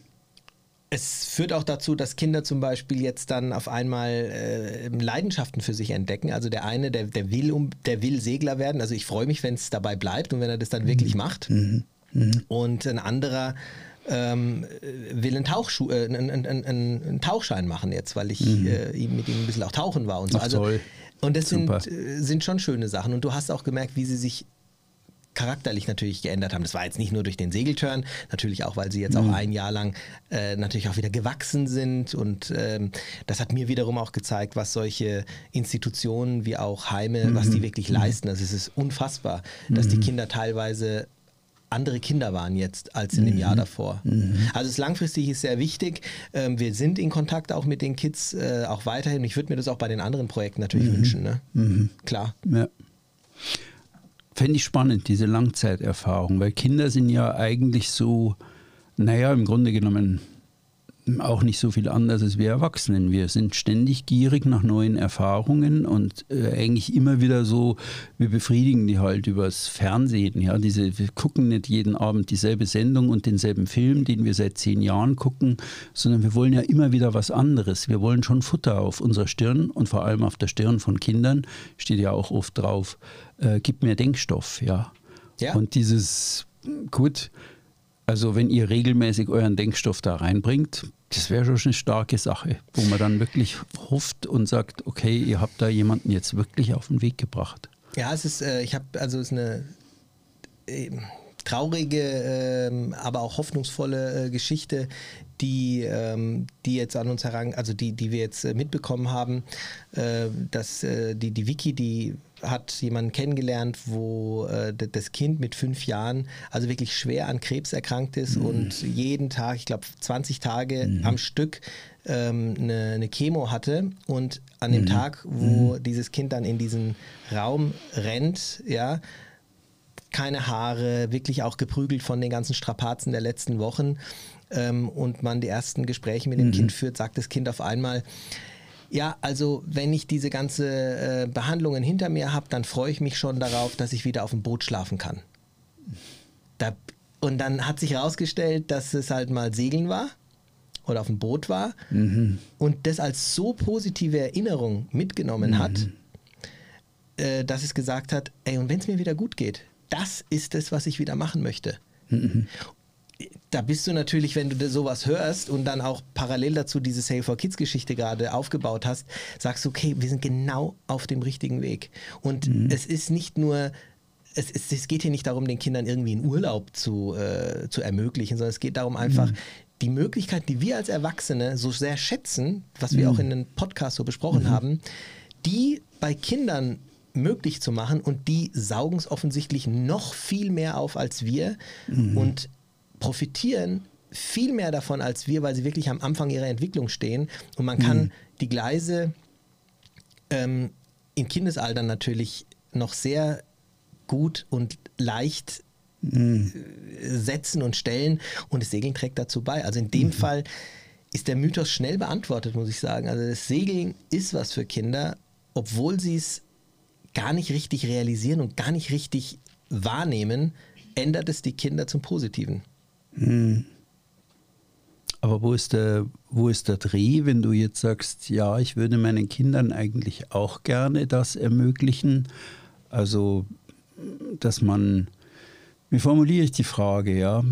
es führt auch dazu, dass Kinder zum Beispiel jetzt dann auf einmal äh, Leidenschaften für sich entdecken. Also der eine, der, der, will, um, der will Segler werden. Also ich freue mich, wenn es dabei bleibt und wenn er das dann mhm. wirklich macht. Mhm. Mhm. Und ein anderer ähm, will einen, äh, einen, einen, einen, Tauchschein machen jetzt, weil ich mhm. äh, mit ihm ein bisschen auch tauchen war und so. Ach, also, toll. Und das sind, äh, sind schon schöne Sachen. Und du hast auch gemerkt, wie sie sich charakterlich natürlich geändert haben. Das war jetzt nicht nur durch den Segelturn, natürlich auch, weil sie jetzt mhm. auch ein Jahr lang äh, natürlich auch wieder gewachsen sind. Und ähm, das hat mir wiederum auch gezeigt, was solche Institutionen wie auch Heime, mhm. was die wirklich mhm. leisten. Also es ist unfassbar, dass die mhm. Kinder teilweise andere Kinder waren jetzt als in dem mhm. Jahr davor. Mhm. Also es langfristig ist sehr wichtig. Ähm, wir sind in Kontakt auch mit den Kids äh, auch weiterhin. Ich würde mir das auch bei den anderen Projekten natürlich mhm. wünschen. Ne? Klar. Ja. Fände ich spannend, diese Langzeiterfahrung, weil Kinder sind ja eigentlich so, naja, im Grunde genommen auch nicht so viel anders als wir Erwachsenen. Wir sind ständig gierig nach neuen Erfahrungen und äh, eigentlich immer wieder so, wir befriedigen die halt übers Fernsehen. Ja, diese, wir gucken nicht jeden Abend dieselbe Sendung und denselben Film, den wir seit zehn Jahren gucken, sondern wir wollen ja immer wieder was anderes. Wir wollen schon Futter auf unserer Stirn und vor allem auf der Stirn von Kindern steht ja auch oft drauf, äh, gib mir Denkstoff. Ja. ja. Und dieses, gut, also wenn ihr regelmäßig euren Denkstoff da reinbringt, das wäre schon eine starke Sache, wo man dann wirklich hofft und sagt, okay, ihr habt da jemanden jetzt wirklich auf den Weg gebracht. Ja, es ist, äh, ich habe, also es ist eine äh, traurige, äh, aber auch hoffnungsvolle äh, Geschichte, die, ähm, die jetzt an uns heran, also die, die wir jetzt äh, mitbekommen haben, äh, dass die, die Wiki, die hat jemanden kennengelernt, wo äh, das Kind mit fünf Jahren also wirklich schwer an Krebs erkrankt ist mhm. und jeden Tag, ich glaube 20 Tage mhm. am Stück ähm, eine, eine, Chemo hatte und an dem mhm. Tag, wo mhm. dieses Kind dann in diesen Raum rennt, ja, keine Haare, wirklich auch geprügelt von den ganzen Strapazen der letzten Wochen ähm, und man die ersten Gespräche mit dem mhm. Kind führt, sagt das Kind auf einmal, ja, also wenn ich diese ganze äh, Behandlungen hinter mir habe, dann freue ich mich schon darauf, dass ich wieder auf dem Boot schlafen kann. Da, und dann hat sich herausgestellt, dass es halt mal Segeln war oder auf dem Boot war mhm. und das als so positive Erinnerung mitgenommen mhm. hat, äh, dass es gesagt hat, ey, und wenn es mir wieder gut geht, das ist es, was ich wieder machen möchte. Mhm da bist du natürlich, wenn du sowas hörst und dann auch parallel dazu diese Save for Kids Geschichte gerade aufgebaut hast, sagst du, okay, wir sind genau auf dem richtigen Weg. Und mhm. es ist nicht nur es, es, es, geht hier nicht darum, den Kindern irgendwie einen Urlaub zu, äh, zu ermöglichen, sondern es geht darum einfach, mhm. die Möglichkeit, die wir als Erwachsene so sehr schätzen, was wir mhm. auch in den Podcast so besprochen mhm. haben, die bei Kindern möglich zu machen und die saugen es offensichtlich noch viel mehr auf als wir. Mhm. Und profitieren viel mehr davon als wir, weil sie wirklich am Anfang ihrer Entwicklung stehen. Und man kann mhm. die Gleise ähm, im Kindesalter natürlich noch sehr gut und leicht mhm. setzen und stellen. Und das Segeln trägt dazu bei. Also in dem mhm. Fall ist der Mythos schnell beantwortet, muss ich sagen. Also das Segeln ist was für Kinder, obwohl sie es gar nicht richtig realisieren und gar nicht richtig wahrnehmen, ändert es die Kinder zum Positiven. Hm. Aber wo ist, der, wo ist der Dreh, wenn du jetzt sagst, ja, ich würde meinen Kindern eigentlich auch gerne das ermöglichen? Also, dass man, wie formuliere ich die Frage, ja?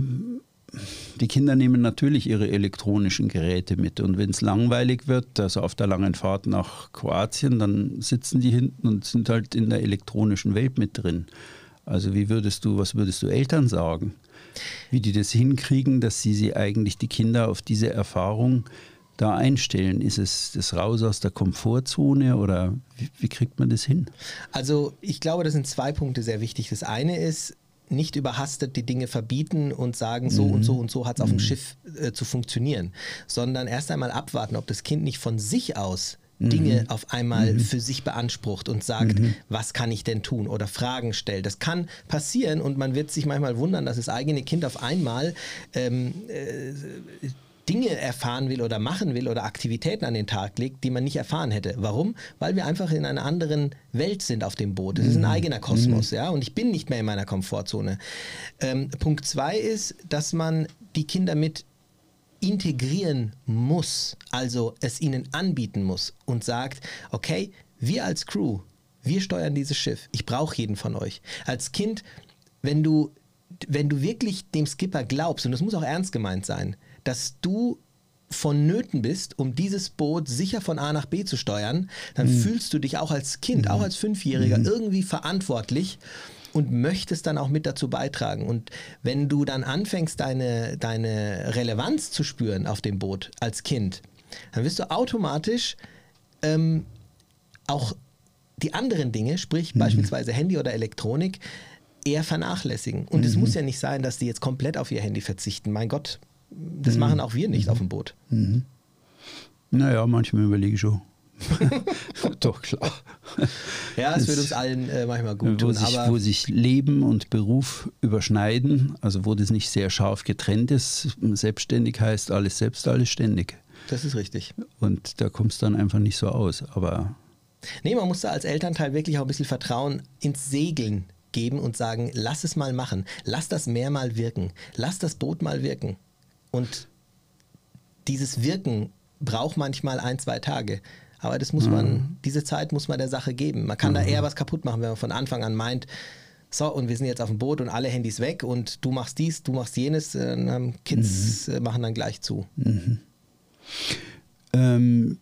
Die Kinder nehmen natürlich ihre elektronischen Geräte mit und wenn es langweilig wird, also auf der langen Fahrt nach Kroatien, dann sitzen die hinten und sind halt in der elektronischen Welt mit drin. Also wie würdest du, was würdest du Eltern sagen? Wie die das hinkriegen, dass sie, sie eigentlich die Kinder auf diese Erfahrung da einstellen? Ist es das raus aus der Komfortzone oder wie, wie kriegt man das hin? Also ich glaube, das sind zwei Punkte sehr wichtig. Das eine ist, nicht überhastet die Dinge verbieten und sagen, so mhm. und so und so hat es auf dem mhm. Schiff äh, zu funktionieren, sondern erst einmal abwarten, ob das Kind nicht von sich aus Dinge mhm. auf einmal mhm. für sich beansprucht und sagt, mhm. was kann ich denn tun oder Fragen stellt. Das kann passieren und man wird sich manchmal wundern, dass das eigene Kind auf einmal ähm, äh, Dinge erfahren will oder machen will oder Aktivitäten an den Tag legt, die man nicht erfahren hätte. Warum? Weil wir einfach in einer anderen Welt sind auf dem Boot. Das ist ein mhm. eigener Kosmos, mhm. ja, und ich bin nicht mehr in meiner Komfortzone. Ähm, Punkt zwei ist, dass man die Kinder mit integrieren muss, also es ihnen anbieten muss und sagt, okay, wir als Crew, wir steuern dieses Schiff. Ich brauche jeden von euch. Als Kind, wenn du, wenn du wirklich dem Skipper glaubst, und das muss auch ernst gemeint sein, dass du vonnöten bist, um dieses Boot sicher von A nach B zu steuern, dann mhm. fühlst du dich auch als Kind, mhm. auch als Fünfjähriger mhm. irgendwie verantwortlich und möchtest dann auch mit dazu beitragen. Und wenn du dann anfängst, deine, deine Relevanz zu spüren auf dem Boot als Kind, dann wirst du automatisch ähm, auch die anderen Dinge, sprich mhm. beispielsweise Handy oder Elektronik, eher vernachlässigen. Und es mhm. muss ja nicht sein, dass die jetzt komplett auf ihr Handy verzichten. Mein Gott, das mhm. machen auch wir nicht auf dem Boot. Mhm. Naja, manchmal überlege ich schon. Doch, klar. Ja, es wird uns allen äh, manchmal gut wo tun. sich, aber wo sich Leben und Beruf überschneiden, also wo das nicht sehr scharf getrennt ist. Selbstständig heißt alles selbst, alles ständig. das ist richtig. Und da kommst du dann einfach nicht so aus. Aber Nee, man muss da als Elternteil wirklich auch ein bisschen Vertrauen ins Segeln geben und sagen, lass es mal machen, lass das Meer mal wirken, lass das Boot mal wirken. Und dieses Wirken braucht manchmal ein, zwei Tage. Aber das muss man, diese Zeit muss man der Sache geben. Man kann da eher was kaputt machen, wenn man von Anfang an meint, so, und wir sind jetzt auf dem Boot und alle Handys weg und du machst dies, du machst jenes, äh, Kids äh, machen dann gleich zu. ähm,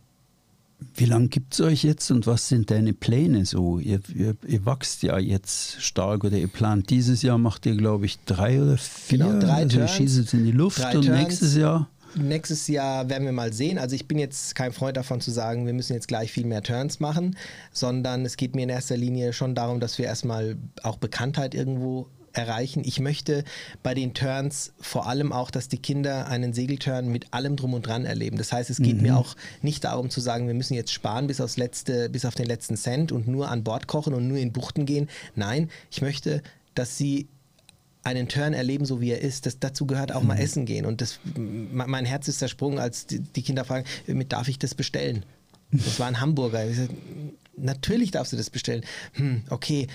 wie lange gibt es euch jetzt und was sind deine Pläne so? Ihr, ihr, ihr wachst ja jetzt stark oder ihr plant dieses Jahr, macht ihr glaube ich drei oder vier. Genau, drei also ihr Turns, schießt jetzt in die Luft und Turns. nächstes Jahr. Nächstes Jahr werden wir mal sehen. Also ich bin jetzt kein Freund davon zu sagen, wir müssen jetzt gleich viel mehr Turns machen, sondern es geht mir in erster Linie schon darum, dass wir erstmal auch Bekanntheit irgendwo erreichen. Ich möchte bei den Turns vor allem auch, dass die Kinder einen Segelturn mit allem drum und dran erleben. Das heißt, es geht mir auch nicht darum zu sagen, wir müssen jetzt sparen bis aufs letzte, bis auf den letzten Cent und nur an Bord kochen und nur in Buchten gehen. Nein, ich möchte, dass sie einen Turn erleben, so wie er ist. Das, dazu gehört auch mal essen gehen. Und das, me- mein Herz ist zersprungen, als die, Kinder fragen, mit darf ich das bestellen? Das war ein Hamburger. Ich sag, natürlich darfst du das bestellen. Hm, okay.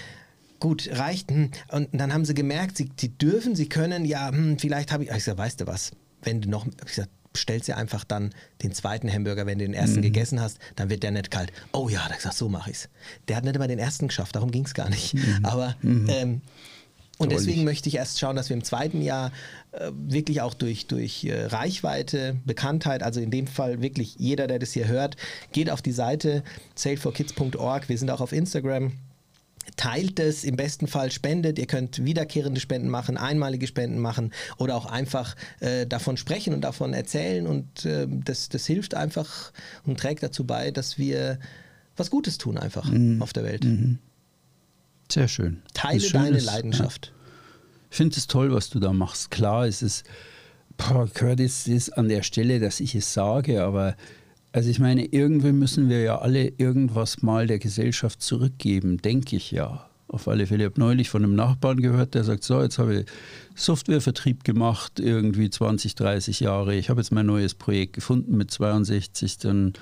Gut, reicht. Hm. Und dann haben sie gemerkt, sie, sie dürfen, sie können, ja, hm, vielleicht habe ich. Ich gesagt, weißt du was? Wenn du noch, ich gesagt, bestellst dir einfach dann den zweiten Hamburger, wenn du den ersten gegessen hast, dann wird der nicht kalt. Oh ja, hat gesagt, so mache ich's. Der hat nicht immer den ersten geschafft, darum ging es gar nicht. Aber ähm, und Drollig. deswegen möchte ich erst schauen, dass wir im zweiten Jahr äh, wirklich auch durch, durch äh, Reichweite, Bekanntheit, also in dem Fall wirklich jeder, der das hier hört, geht auf die Seite saleforkids.org. Wir sind auch auf Instagram. Teilt es, im besten Fall spendet. Ihr könnt wiederkehrende Spenden machen, einmalige Spenden machen oder auch einfach äh, davon sprechen und davon erzählen. Und äh, das, das hilft einfach und trägt dazu bei, dass wir was Gutes tun einfach auf der Welt. Sehr schön. Teile Das deine Schönes, Leidenschaft. Ja. Ich finde es toll, was du da machst. Klar, es ist, boah, Curtis ist an der Stelle, dass ich es sage, aber also ich meine, irgendwie müssen wir ja alle irgendwas mal der Gesellschaft zurückgeben, denke ich ja. Auf alle Fälle. Ich habe neulich von einem Nachbarn gehört, der sagt, so, jetzt habe ich Softwarevertrieb gemacht, irgendwie 20, 30 Jahre. Ich habe jetzt mein neues Projekt gefunden mit 62. Dann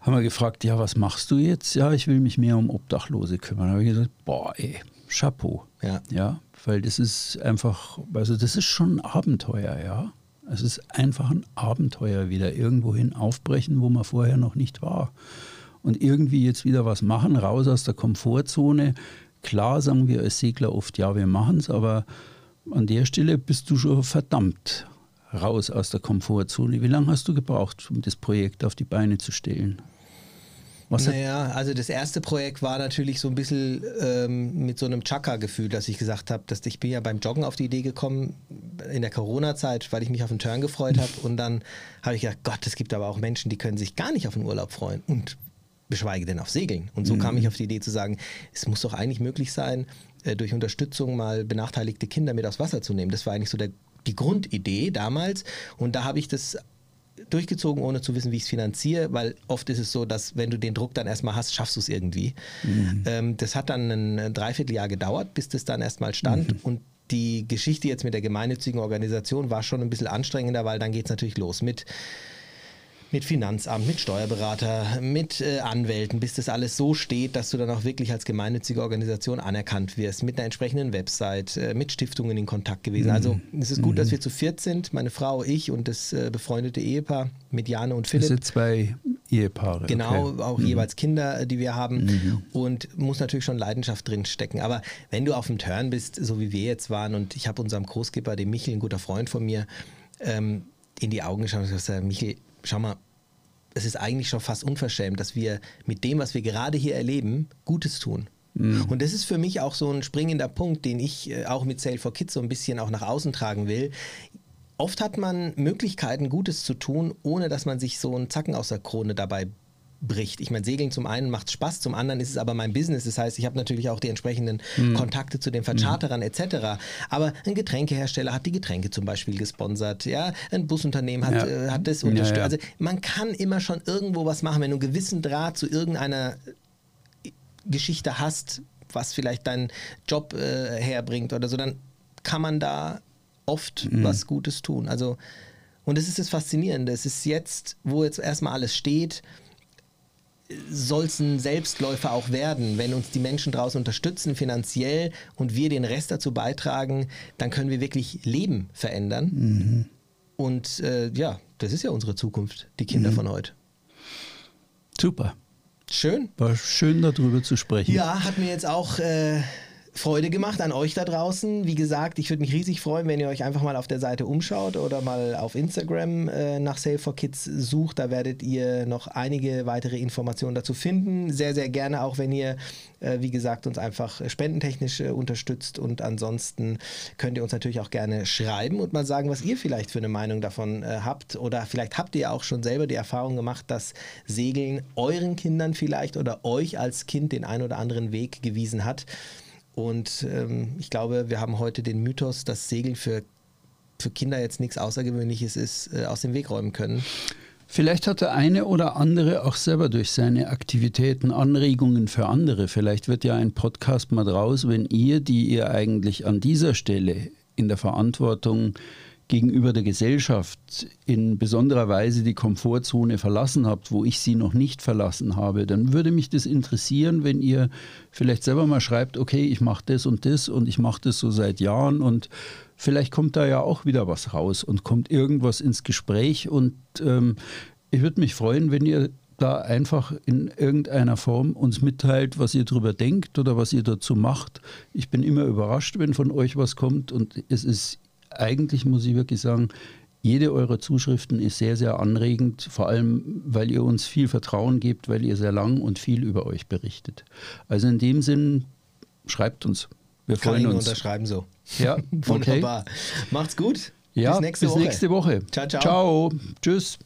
haben wir gefragt, ja, was machst du jetzt? Ja, ich will mich mehr um Obdachlose kümmern. Da habe ich gesagt, boah, ey, Chapeau. Ja. Ja, weil das ist einfach, also das ist schon ein Abenteuer, ja. Es ist einfach ein Abenteuer, wieder irgendwohin aufbrechen, wo man vorher noch nicht war. Und irgendwie jetzt wieder was machen, raus aus der Komfortzone. Klar sagen wir als Segler oft, ja, wir machen es, aber an der Stelle bist du schon verdammt raus aus der Komfortzone. Wie lange hast du gebraucht, um das Projekt auf die Beine zu stellen? Was Naja, also das erste Projekt war natürlich so ein bisschen ähm, mit so einem Chaka-Gefühl, dass ich gesagt habe, dass ich bin ja beim Joggen auf die Idee gekommen in der Corona-Zeit, weil ich mich auf den Turn gefreut habe und dann habe ich gedacht, Gott, es gibt aber auch Menschen, die können sich gar nicht auf den Urlaub freuen und geschweige denn auf Segeln. Und so kam ich auf die Idee zu sagen, es muss doch eigentlich möglich sein, äh, durch Unterstützung mal benachteiligte Kinder mit aufs Wasser zu nehmen. Das war eigentlich so der, die Grundidee damals und da habe ich das durchgezogen, ohne zu wissen, wie ich es finanziere, weil oft ist es so, dass wenn du den Druck dann erstmal hast, schaffst du es irgendwie. Ähm, das hat dann ein Dreivierteljahr gedauert, bis das dann erstmal stand. Und die Geschichte jetzt mit der gemeinnützigen Organisation war schon ein bisschen anstrengender, weil dann geht es natürlich los mit mit Finanzamt, mit Steuerberater, mit äh, Anwälten, bis das alles so steht, dass du dann auch wirklich als gemeinnützige Organisation anerkannt wirst, mit einer entsprechenden Website, äh, mit Stiftungen in Kontakt gewesen. Also es ist gut, dass wir zu viert sind, meine Frau, ich und das äh, befreundete Ehepaar mit Jane und das Philipp. sind zwei Ehepaare. Genau, okay. auch jeweils Kinder, äh, die wir haben und muss natürlich schon Leidenschaft drin stecken. Aber wenn du auf dem Turn bist, so wie wir jetzt waren und ich habe unserem Großskipper, dem Michel, ein guter Freund von mir, ähm, in die Augen geschaut und gesagt, Michel, schau mal, es ist eigentlich schon fast unverschämt, dass wir mit dem, was wir gerade hier erleben, Gutes tun. Und das ist für mich auch so ein springender Punkt, den ich äh, auch mit Sale for Kids so ein bisschen auch nach außen tragen will. Oft hat man Möglichkeiten, Gutes zu tun, ohne dass man sich so einen Zacken aus der Krone dabei bricht. Ich meine, Segeln zum einen macht Spaß, zum anderen ist es aber mein Business. Das heißt, ich habe natürlich auch die entsprechenden mhm. Kontakte zu den Vercharterern mhm. etc. Aber ein Getränkehersteller hat die Getränke zum Beispiel gesponsert. Ja, ein Busunternehmen hat, ja. äh, hat das unterstützt. Ja, ja. Also man kann immer schon irgendwo was machen, wenn du einen gewissen Draht zu irgendeiner Geschichte hast, was vielleicht deinen Job äh, herbringt oder so, dann kann man da oft mhm. was Gutes tun. Also und das ist das Faszinierende. Es ist jetzt, wo jetzt erstmal alles steht, soll es ein Selbstläufer auch werden. Wenn uns die Menschen draußen unterstützen finanziell und wir den Rest dazu beitragen, dann können wir wirklich Leben verändern. Mhm. Und äh, ja, das ist ja unsere Zukunft, die Kinder mhm. von heute. Super. Schön. War schön darüber zu sprechen. Ja, hat mir jetzt auch äh, Freude gemacht an euch da draußen. Wie gesagt, ich würde mich riesig freuen, wenn ihr euch einfach mal auf der Seite umschaut oder mal auf Instagram äh, nach Save for Kids sucht. Da werdet ihr noch einige weitere Informationen dazu finden. Sehr, sehr gerne auch, wenn ihr, äh, wie gesagt, uns einfach spendentechnisch äh, unterstützt. Und ansonsten könnt ihr uns natürlich auch gerne schreiben und mal sagen, was ihr vielleicht für eine Meinung davon äh, habt. Oder vielleicht habt ihr auch schon selber die Erfahrung gemacht, dass Segeln euren Kindern vielleicht oder euch als Kind den ein oder anderen Weg gewiesen hat. Und ähm, ich glaube, wir haben heute den Mythos, dass Segeln für, für Kinder jetzt nichts Außergewöhnliches ist, äh, aus dem Weg räumen können. Vielleicht hat der eine oder andere auch selber durch seine Aktivitäten Anregungen für andere. Vielleicht wird ja ein Podcast mal draus, wenn ihr, die ihr eigentlich an dieser Stelle in der Verantwortung gegenüber der Gesellschaft in besonderer Weise die Komfortzone verlassen habt, wo ich sie noch nicht verlassen habe, dann würde mich das interessieren, wenn ihr vielleicht selber mal schreibt, okay, ich mache das und das und ich mache das so seit Jahren und vielleicht kommt da ja auch wieder was raus und kommt irgendwas ins Gespräch und ähm, ich würde mich freuen, wenn ihr da einfach in irgendeiner Form uns mitteilt, was ihr darüber denkt oder was ihr dazu macht. Ich bin immer überrascht, wenn von euch was kommt und es ist eigentlich muss ich wirklich sagen, jede eurer Zuschriften ist sehr, sehr anregend, vor allem, weil ihr uns viel Vertrauen gebt, weil ihr sehr lang und viel über euch berichtet. Also in dem Sinn, schreibt uns. Wir Kann freuen uns. unterschreiben so. Ja, wunderbar. Okay. Macht's gut. Ja, bis nächste bis Woche. Nächste Woche. Ciao, ciao. Ciao. Tschüss.